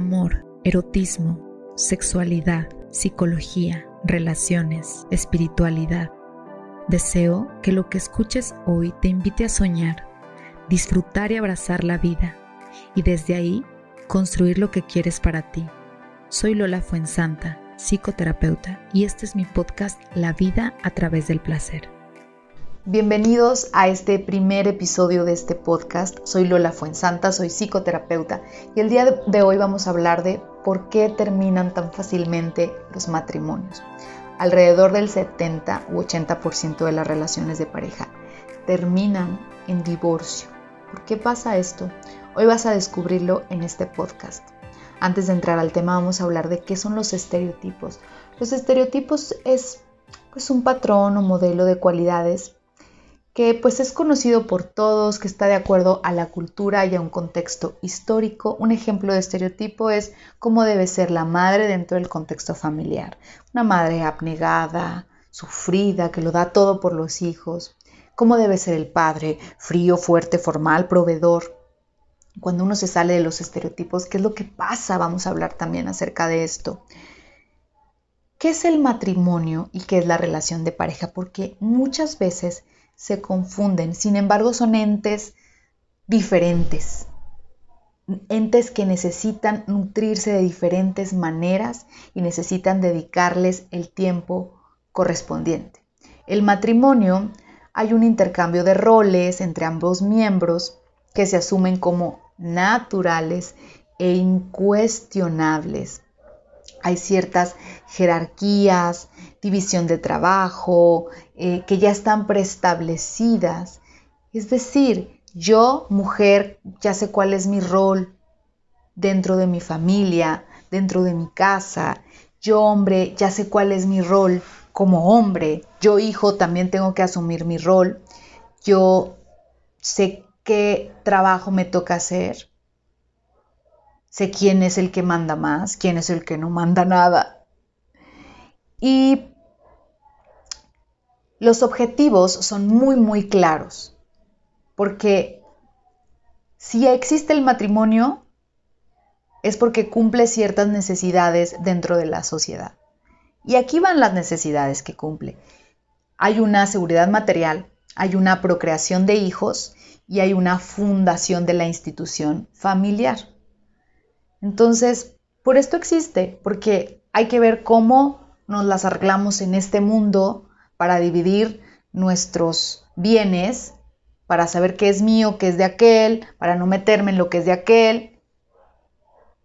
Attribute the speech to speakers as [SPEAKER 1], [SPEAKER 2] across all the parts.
[SPEAKER 1] amor, erotismo, sexualidad, psicología, relaciones, espiritualidad. Deseo que lo que escuches hoy te invite a soñar, disfrutar y abrazar la vida y desde ahí construir lo que quieres para ti. Soy Lola Fuensanta, psicoterapeuta, y este es mi podcast La vida a través del placer.
[SPEAKER 2] Bienvenidos a este primer episodio de este podcast. Soy Lola Fuensanta, soy psicoterapeuta y el día de hoy vamos a hablar de por qué terminan tan fácilmente los matrimonios. Alrededor del 70 u 80% de las relaciones de pareja terminan en divorcio. ¿Por qué pasa esto? Hoy vas a descubrirlo en este podcast. Antes de entrar al tema vamos a hablar de qué son los estereotipos. Los estereotipos es pues, un patrón o modelo de cualidades que pues es conocido por todos, que está de acuerdo a la cultura y a un contexto histórico. Un ejemplo de estereotipo es cómo debe ser la madre dentro del contexto familiar. Una madre abnegada, sufrida, que lo da todo por los hijos. Cómo debe ser el padre, frío, fuerte, formal, proveedor. Cuando uno se sale de los estereotipos, ¿qué es lo que pasa? Vamos a hablar también acerca de esto. ¿Qué es el matrimonio y qué es la relación de pareja? Porque muchas veces se confunden, sin embargo son entes diferentes, entes que necesitan nutrirse de diferentes maneras y necesitan dedicarles el tiempo correspondiente. El matrimonio hay un intercambio de roles entre ambos miembros que se asumen como naturales e incuestionables. Hay ciertas jerarquías, división de trabajo, eh, que ya están preestablecidas. Es decir, yo, mujer, ya sé cuál es mi rol dentro de mi familia, dentro de mi casa. Yo, hombre, ya sé cuál es mi rol como hombre. Yo, hijo, también tengo que asumir mi rol. Yo sé qué trabajo me toca hacer. Sé quién es el que manda más, quién es el que no manda nada. Y los objetivos son muy, muy claros, porque si existe el matrimonio, es porque cumple ciertas necesidades dentro de la sociedad. Y aquí van las necesidades que cumple. Hay una seguridad material, hay una procreación de hijos y hay una fundación de la institución familiar. Entonces, por esto existe, porque hay que ver cómo nos las arreglamos en este mundo para dividir nuestros bienes, para saber qué es mío, qué es de aquel, para no meterme en lo que es de aquel,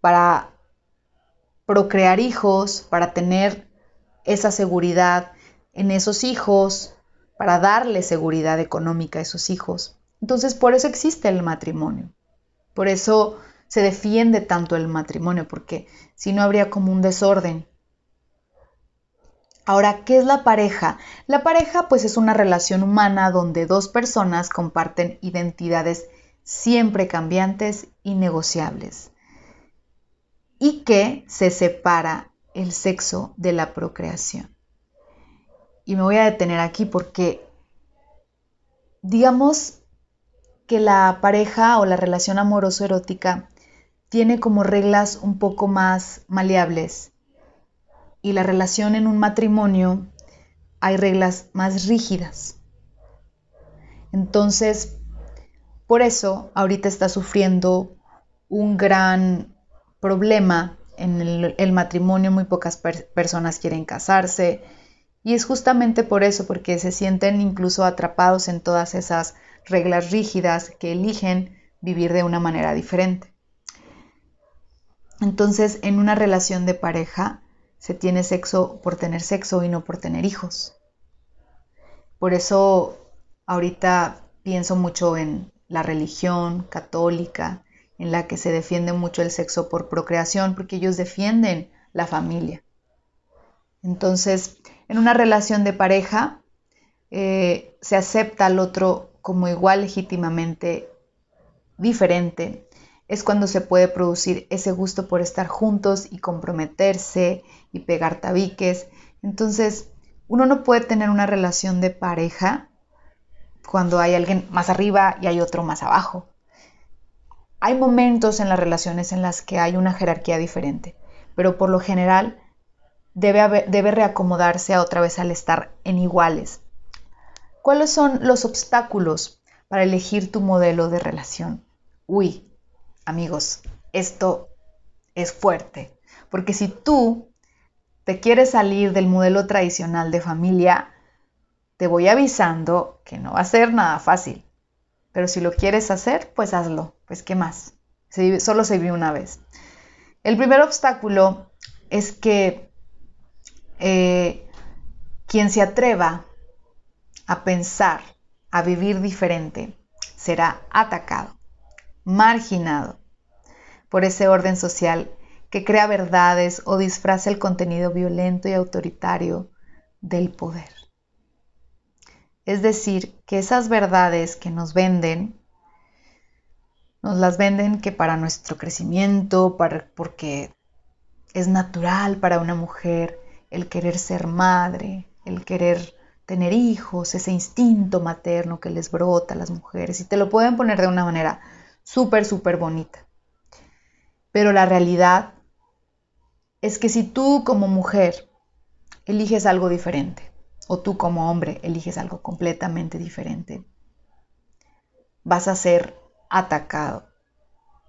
[SPEAKER 2] para procrear hijos, para tener esa seguridad en esos hijos, para darle seguridad económica a esos hijos. Entonces, por eso existe el matrimonio. Por eso se defiende tanto el matrimonio, porque si no habría como un desorden. Ahora, ¿qué es la pareja? La pareja pues es una relación humana donde dos personas comparten identidades siempre cambiantes y negociables y que se separa el sexo de la procreación. Y me voy a detener aquí porque digamos que la pareja o la relación amoroso-erótica tiene como reglas un poco más maleables y la relación en un matrimonio hay reglas más rígidas. Entonces, por eso ahorita está sufriendo un gran problema en el, matrimonio, muy pocas personas quieren casarse y es justamente por eso, porque se sienten incluso atrapados en todas esas reglas rígidas que eligen vivir de una manera diferente. Entonces, en una relación de pareja se tiene sexo por tener sexo y no por tener hijos. Por eso ahorita pienso mucho en la religión católica, en la que se defiende mucho el sexo por procreación, porque ellos defienden la familia. Entonces, en una relación de pareja, eh, se acepta al otro como igual legítimamente diferente es cuando se puede producir ese gusto por estar juntos y comprometerse y pegar tabiques. Entonces, uno no puede tener una relación de pareja cuando hay alguien más arriba y hay otro más abajo. hay momentos en las relaciones en las que hay una jerarquía diferente, pero por lo general debe, reacomodarse otra vez al estar en iguales. ¿Cuáles son los obstáculos para elegir tu modelo de relación? Uy, amigos, esto es fuerte, porque si tú te quieres salir del modelo tradicional de familia, te voy avisando que no va a ser nada fácil. Pero si lo quieres hacer, pues hazlo. Pues qué más. solo se vive una vez. El primer obstáculo es que eh, quien se atreva a pensar, a vivir diferente, será atacado, marginado por ese orden social que crea verdades o disfraza el contenido violento y autoritario del poder. Es decir, que esas verdades que nos venden, nos las venden que para nuestro crecimiento, para, porque es natural para una mujer el querer ser madre, el querer tener hijos, ese instinto materno que les brota a las mujeres y te lo pueden poner de una manera súper, súper bonita. Pero la realidad es que si tú como mujer eliges algo diferente, o tú como hombre eliges algo completamente diferente, vas a ser atacado.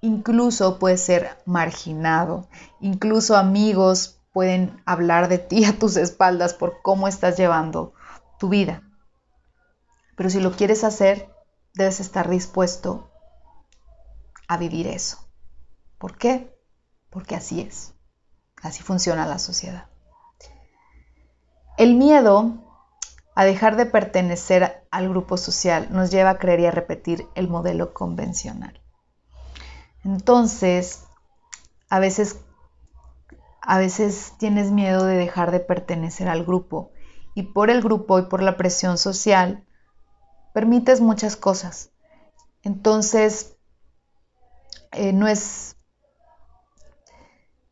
[SPEAKER 2] Incluso puedes ser marginado. Incluso amigos pueden hablar de ti a tus espaldas por cómo estás llevando tu vida. Pero si lo quieres hacer, debes estar dispuesto a vivir eso. ¿Por qué? Porque así es. Así funciona la sociedad. El miedo a dejar de pertenecer al grupo social nos lleva a creer y a repetir el modelo convencional. Entonces, a veces, a veces tienes miedo de dejar de pertenecer al grupo y por el grupo y por la presión social permites muchas cosas. Entonces, eh, no es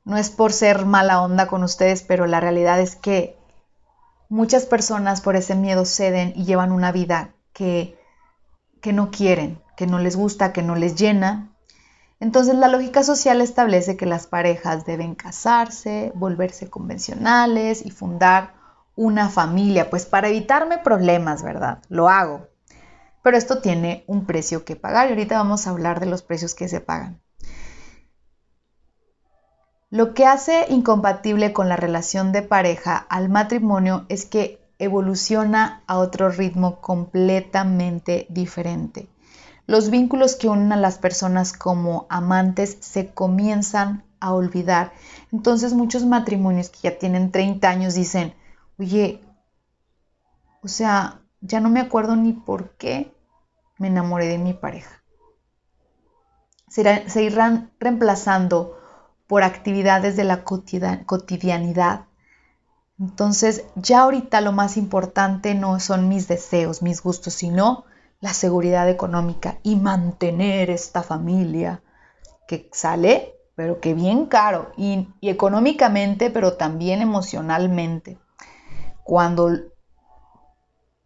[SPEAKER 2] no es por ser mala onda con ustedes, pero la realidad es que Muchas personas por ese miedo ceden y llevan una vida que, que no quieren, que no les gusta, que no les llena. Entonces la lógica social establece que las parejas deben casarse, volverse convencionales y fundar una familia, pues para evitarme problemas, ¿verdad? Lo hago. Pero esto tiene un precio que pagar y ahorita vamos a hablar de los precios que se pagan. Lo que hace incompatible con la relación de pareja al matrimonio es que evoluciona a otro ritmo completamente diferente. Los vínculos que unen a las personas como amantes se comienzan a olvidar. Entonces muchos matrimonios que ya tienen 30 años dicen, oye, o sea, ya no me acuerdo ni por qué me enamoré de mi pareja. Se, irán reemplazando por actividades de la cotidianidad. Entonces, ya ahorita lo más importante no son mis deseos, mis gustos, sino la seguridad económica y mantener esta familia que sale, pero que bien caro, y, y económicamente, pero también emocionalmente. Cuando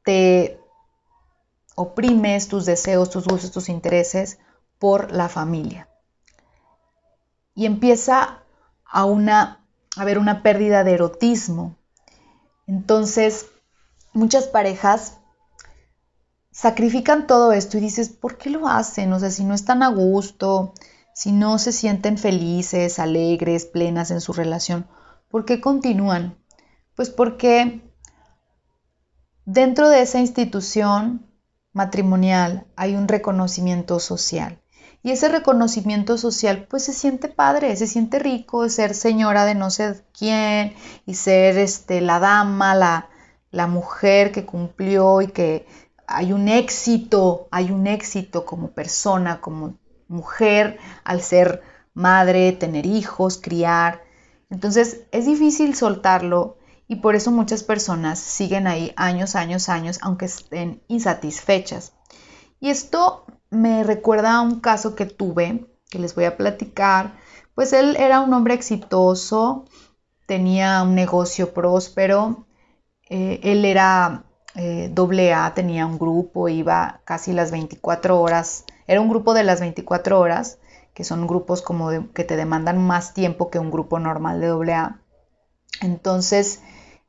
[SPEAKER 2] te oprimes tus deseos, tus gustos, tus intereses por la familia y empieza a, una, a haber una pérdida de erotismo. Entonces, muchas parejas sacrifican todo esto y dices, ¿por qué lo hacen? O sea, si no están a gusto, si no se sienten felices, alegres, plenas en su relación, ¿por qué continúan? Pues porque dentro de esa institución matrimonial hay un reconocimiento social. Y ese reconocimiento social pues se siente padre, se siente rico ser señora de no sé quién y ser este, la dama, la, la mujer que cumplió y que hay un éxito, hay un éxito como persona, como mujer al ser madre, tener hijos, criar. Entonces es difícil soltarlo y por eso muchas personas siguen ahí años, años, años, aunque estén insatisfechas. Y esto me recuerda a un caso que tuve, que les voy a platicar. Pues él era un hombre exitoso, tenía un negocio próspero, eh, él era eh, doble A, tenía un grupo, iba casi las 24 horas, era un grupo de las 24 horas que son grupos como que te demandan más tiempo que un grupo normal de AA. Entonces,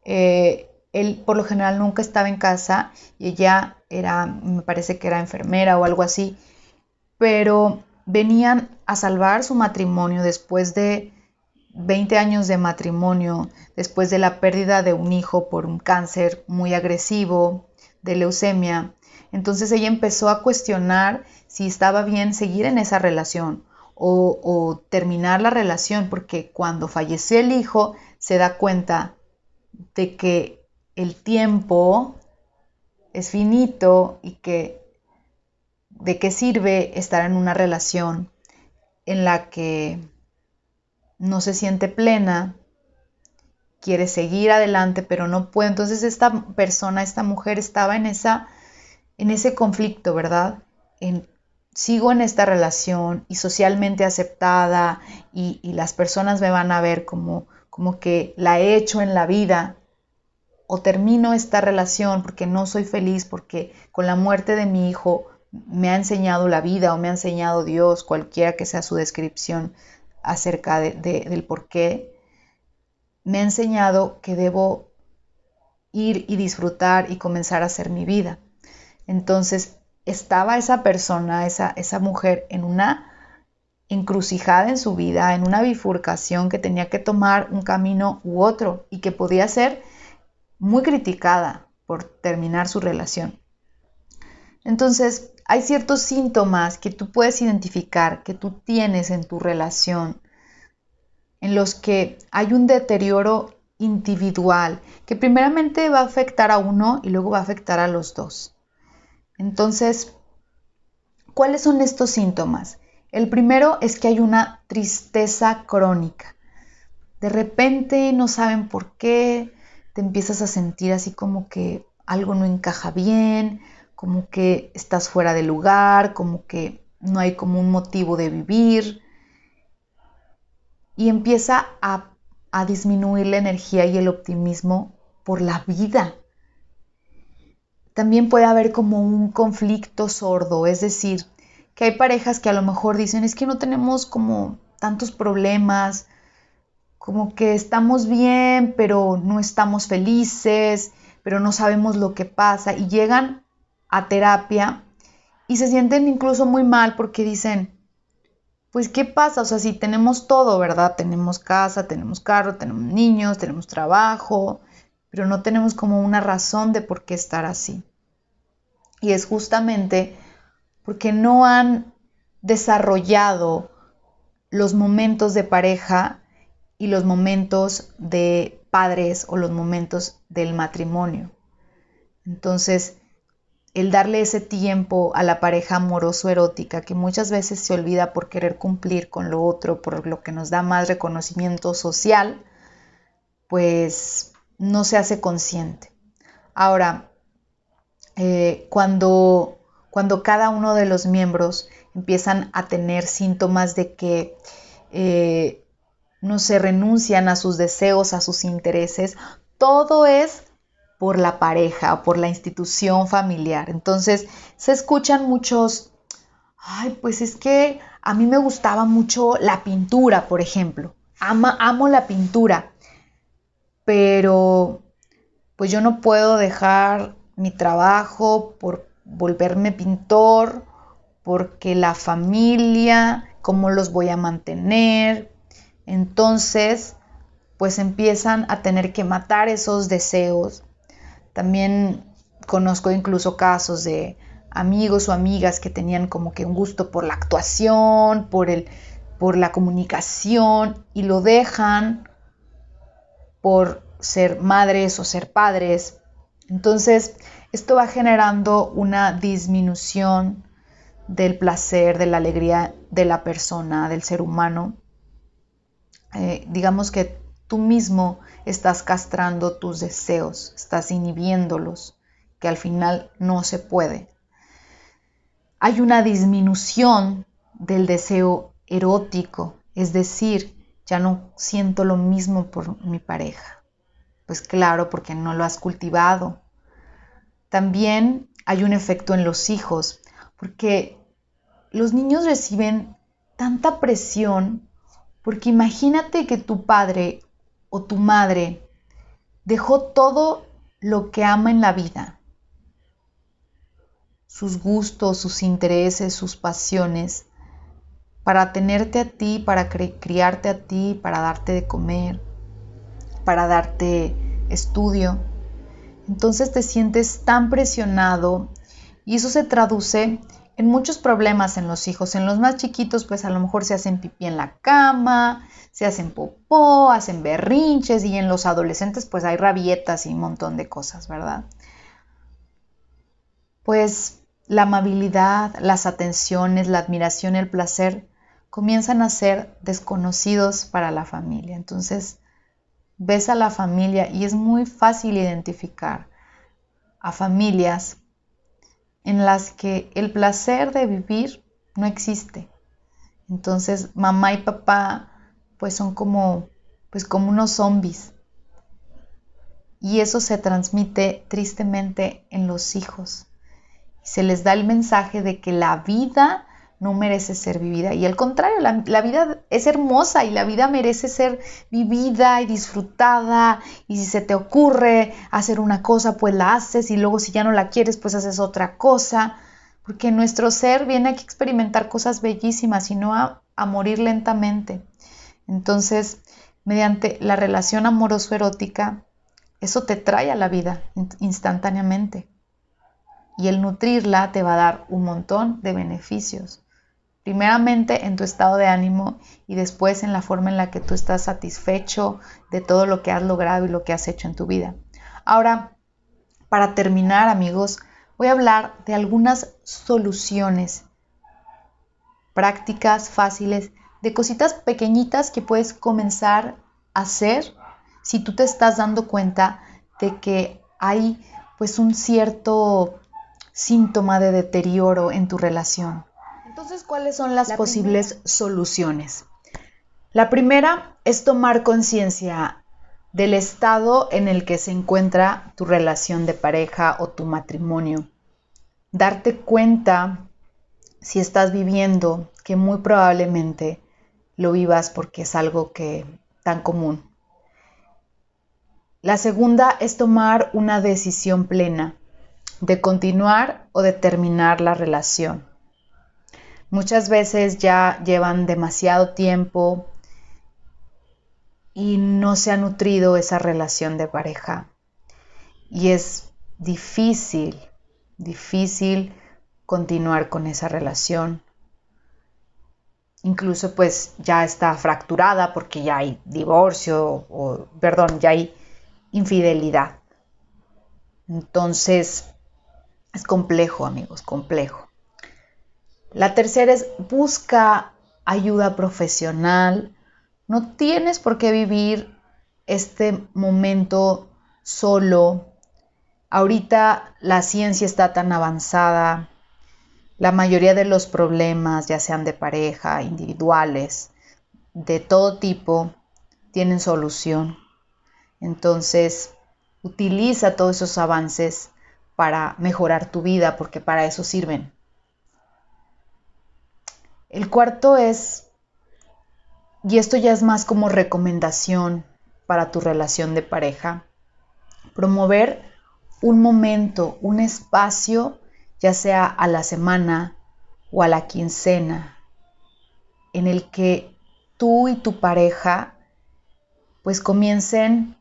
[SPEAKER 2] eh, él por lo general nunca estaba en casa y ella era, me parece que era enfermera o algo así, pero venían a salvar su matrimonio después de 20 años de matrimonio, después de la pérdida de un hijo por un cáncer muy agresivo, de leucemia. Entonces ella empezó a cuestionar si estaba bien seguir en esa relación o, o terminar la relación, porque cuando falleció el hijo se da cuenta de que el tiempo es finito y que de qué sirve estar en una relación en la que no se siente plena, quiere seguir adelante, pero no puede. Entonces esta persona, esta mujer estaba en, esa, en ese conflicto, ¿verdad? En, sigo en esta relación y socialmente aceptada y, y, las personas me van a ver como, como que la he hecho en la vida o termino esta relación porque no soy feliz, porque con la muerte de mi hijo me ha enseñado la vida o me ha enseñado Dios, cualquiera que sea su descripción acerca de, del por qué, me ha enseñado que debo ir y disfrutar y comenzar a hacer mi vida. Entonces estaba esa persona, esa, esa mujer en una encrucijada en su vida, en una bifurcación que tenía que tomar un camino u otro y que podía ser muy criticada por terminar su relación. Entonces, hay ciertos síntomas que tú puedes identificar, que tú tienes en tu relación, en los que hay un deterioro individual, que primeramente va a afectar a uno y luego va a afectar a los dos. Entonces, ¿cuáles son estos síntomas? El primero es que hay una tristeza crónica. De repente no saben por qué, te empiezas a sentir así como que algo no encaja bien, como que estás fuera de lugar, como que no hay como un motivo de vivir. Y empieza a, a disminuir la energía y el optimismo por la vida. También puede haber como un conflicto sordo, es decir, que hay parejas que a lo mejor dicen es que no tenemos como tantos problemas, como que estamos bien, pero no estamos felices, pero no sabemos lo que pasa y llegan a terapia y se sienten incluso muy mal porque dicen, pues ¿qué pasa? O sea, si tenemos todo, ¿verdad? Tenemos casa, tenemos carro, tenemos niños, tenemos trabajo, pero no tenemos como una razón de por qué estar así. Y es justamente porque no han desarrollado los momentos de pareja y los momentos de padres o los momentos del matrimonio. Entonces, el darle ese tiempo a la pareja amoroso erótica que muchas veces se olvida por querer cumplir con lo otro, por lo que nos da más reconocimiento social, pues no se hace consciente. Ahora, eh, cuando, cuando cada uno de los miembros empiezan a tener síntomas de que eh, no se renuncian a sus deseos, a sus intereses, todo es por la pareja o por la institución familiar. Entonces se escuchan muchos, ay, pues es que a mí me gustaba mucho la pintura, por ejemplo. Ama, amo la pintura, pero pues yo no puedo dejar mi trabajo por volverme pintor, porque la familia, cómo los voy a mantener. Entonces, pues empiezan a tener que matar esos deseos también conozco incluso casos de amigos o amigas que tenían como que un gusto por la actuación, por, el, por la comunicación y lo dejan por ser madres o ser padres. Entonces, esto va generando una disminución del placer, de la alegría de la persona, del ser humano. Eh, digamos que tú mismo estás castrando tus deseos, estás inhibiéndolos, que al final no se puede. Hay una disminución del deseo erótico, es decir, ya no siento lo mismo por mi pareja. Pues claro, porque no lo has cultivado. También hay un efecto en los hijos, porque los niños reciben tanta presión, porque imagínate que tu padre o tu madre dejó todo lo que ama en la vida, sus gustos, sus intereses, sus pasiones, para tenerte a ti, para criarte a ti, para darte de comer, para darte estudio. Entonces te sientes tan presionado y eso se traduce en muchos problemas en los hijos. En los más chiquitos, pues a lo mejor se hacen pipí en la cama, se hacen popó, hacen berrinches y en los adolescentes pues hay rabietas y un montón de cosas, ¿verdad? Pues la amabilidad, las atenciones, la admiración, el placer comienzan a ser desconocidos para la familia. Entonces, ves a la familia y es muy fácil identificar a familias en las que el placer de vivir no existe. Entonces, mamá y papá pues son como pues como unos zombies. Y eso se transmite tristemente en los hijos. Se les da el mensaje de que la vida no merece ser vivida. Y al contrario, la, vida es hermosa y la vida merece ser vivida y disfrutada. Y si se te ocurre hacer una cosa, pues la haces. Y luego si ya no la quieres, pues haces otra cosa. Porque nuestro ser viene aquí a experimentar cosas bellísimas y no a, a morir lentamente. Entonces, mediante la relación amoroso-erótica, eso te trae a la vida instantáneamente. Y el nutrirla te va a dar un montón de beneficios primeramente en tu estado de ánimo y después en la forma en la que tú estás satisfecho de todo lo que has logrado y lo que has hecho en tu vida. Ahora, para terminar amigos, voy a hablar de algunas soluciones prácticas, fáciles, de cositas pequeñitas que puedes comenzar a hacer si tú te estás dando cuenta de que hay pues un cierto síntoma de deterioro en tu relación. Entonces, ¿cuáles son las posibles soluciones? La primera es tomar conciencia del estado en el que se encuentra tu relación de pareja o tu matrimonio. Darte cuenta si estás viviendo, que muy probablemente lo vivas porque es algo que tan común. La segunda es tomar una decisión plena de continuar o de terminar la relación. Muchas veces ya llevan demasiado tiempo y no se ha nutrido esa relación de pareja. Y es difícil, difícil continuar con esa relación. Incluso pues ya está fracturada porque ya hay divorcio o, perdón, ya hay infidelidad. Entonces, es complejo, amigos, complejo. La tercera es busca ayuda profesional. No tienes por qué vivir este momento solo. Ahorita la ciencia está tan avanzada. La mayoría de los problemas, ya sean de pareja, individuales, de todo tipo, tienen solución. Entonces, utiliza todos esos avances para mejorar tu vida, porque para eso sirven. El cuarto es, y esto ya es más como recomendación para tu relación de pareja, promover un momento, un espacio, ya sea a la semana o a la quincena, en el que tú y tu pareja pues comiencen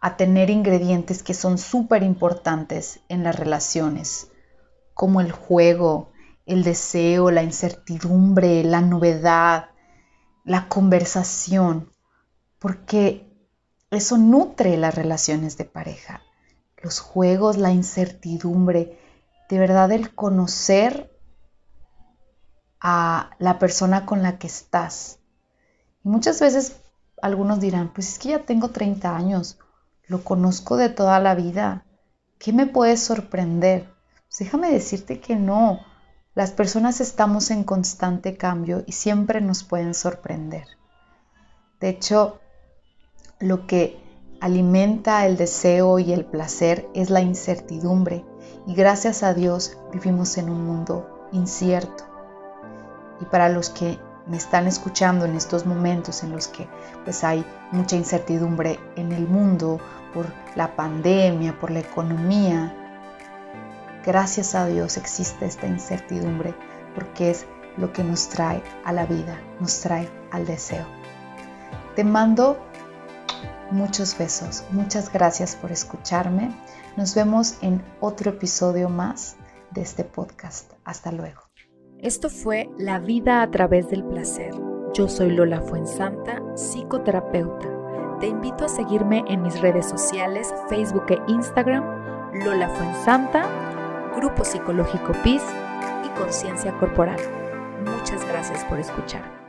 [SPEAKER 2] a tener ingredientes que son súper importantes en las relaciones, como el juego, el deseo, la incertidumbre, la novedad, la conversación, porque eso nutre las relaciones de pareja. Los juegos, la incertidumbre, de verdad el conocer a la persona con la que estás. Y muchas veces algunos dirán, pues es que ya tengo 30 años, lo conozco de toda la vida, ¿qué me puede sorprender? Pues déjame decirte que no, las personas estamos en constante cambio y siempre nos pueden sorprender. De hecho, lo que alimenta el deseo y el placer es la incertidumbre y gracias a Dios vivimos en un mundo incierto. Y para los que me están escuchando en estos momentos en los que pues hay mucha incertidumbre en el mundo por la pandemia, por la economía. Gracias a Dios existe esta incertidumbre porque es lo que nos trae a la vida, nos trae al deseo. Te mando muchos besos, muchas gracias por escucharme. Nos vemos en otro episodio más de este podcast. Hasta luego.
[SPEAKER 1] Esto fue La vida a través del placer. Yo soy Lola Fuensanta, psicoterapeuta. Te invito a seguirme en mis redes sociales, Facebook e Instagram, Lola Fuensanta, Grupo Psicológico PIS y Conciencia Corporal. Muchas gracias por escuchar.